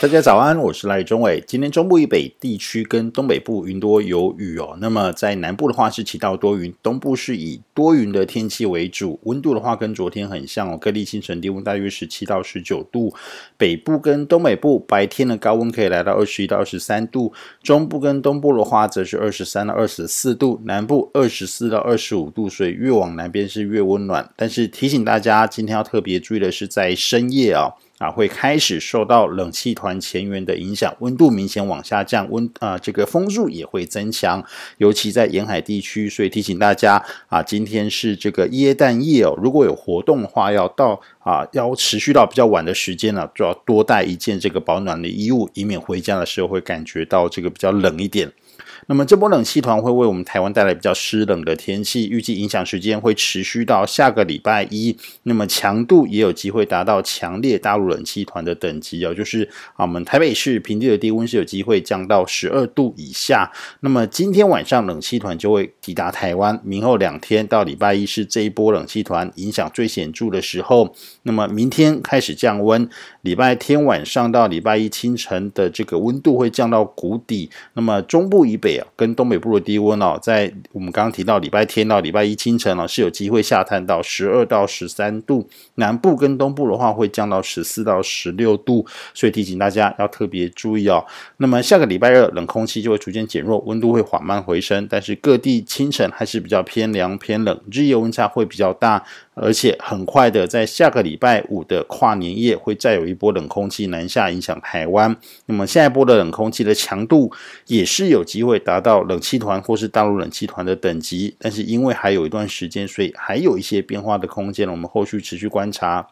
大家早安，我是赖中伟。今天中部以北地区跟东北部云多有雨哦。那么在南部的话是晴到多云，东部是以多云的天气为主。温度的话跟昨天很像哦，各地清晨低温大约十七到十九度。北部跟东北部白天的高温可以来到二十一到二十三度，中部跟东部的话则是二十三到二十四度，南部二十四到二十五度。所以越往南边是越温暖。但是提醒大家，今天要特别注意的是在深夜啊、哦。啊，会开始受到冷气团前缘的影响，温度明显往下降，温啊这个风速也会增强，尤其在沿海地区，所以提醒大家啊，今天是这个耶诞夜哦，如果有活动的话，要到啊要持续到比较晚的时间呢，就要多带一件这个保暖的衣物，以免回家的时候会感觉到这个比较冷一点。那么这波冷气团会为我们台湾带来比较湿冷的天气，预计影响时间会持续到下个礼拜一。那么强度也有机会达到强烈大陆冷气团的等级哦，就是，我们台北市平地的低温是有机会降到十二度以下。那么今天晚上冷气团就会抵达台湾，明后两天到礼拜一是这一波冷气团影响最显著的时候。那么明天开始降温，礼拜天晚上到礼拜一清晨的这个温度会降到谷底。那么中部以北。跟东北部的低温哦，在我们刚刚提到礼拜天到礼拜一清晨哦，是有机会下探到十二到十三度，南部跟东部的话会降到十四到十六度，所以提醒大家要特别注意哦。那么下个礼拜二冷空气就会逐渐减弱，温度会缓慢回升，但是各地清晨还是比较偏凉偏冷，日夜温差会比较大。而且很快的，在下个礼拜五的跨年夜，会再有一波冷空气南下影响台湾。那么下一波的冷空气的强度也是有机会达到冷气团或是大陆冷气团的等级，但是因为还有一段时间，所以还有一些变化的空间，我们后续持续观察。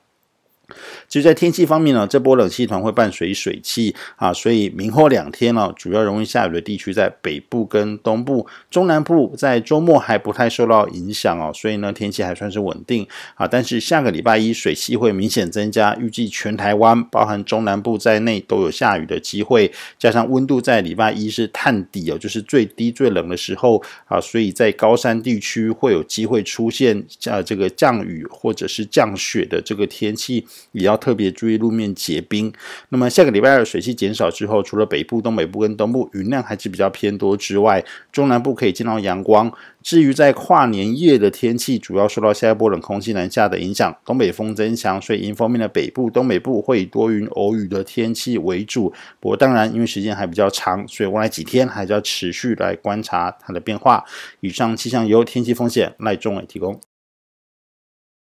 其实，在天气方面呢，这波冷气团会伴随水汽啊，所以明后两天呢，主要容易下雨的地区在北部跟东部，中南部在周末还不太受到影响哦，所以呢，天气还算是稳定啊。但是下个礼拜一水汽会明显增加，预计全台湾包含中南部在内都有下雨的机会，加上温度在礼拜一是探底哦，就是最低最冷的时候啊，所以在高山地区会有机会出现啊这个降雨或者是降雪的这个天气。也要特别注意路面结冰。那么下个礼拜二水汽减少之后，除了北部、东北部跟东部云量还是比较偏多之外，中南部可以见到阳光。至于在跨年夜的天气，主要受到下一波冷空气南下的影响，东北风增强，所以迎风面的北部、东北部会以多云偶雨的天气为主。不过当然，因为时间还比较长，所以未来几天还是要持续来观察它的变化。以上气象由天气风险赖中伟提供。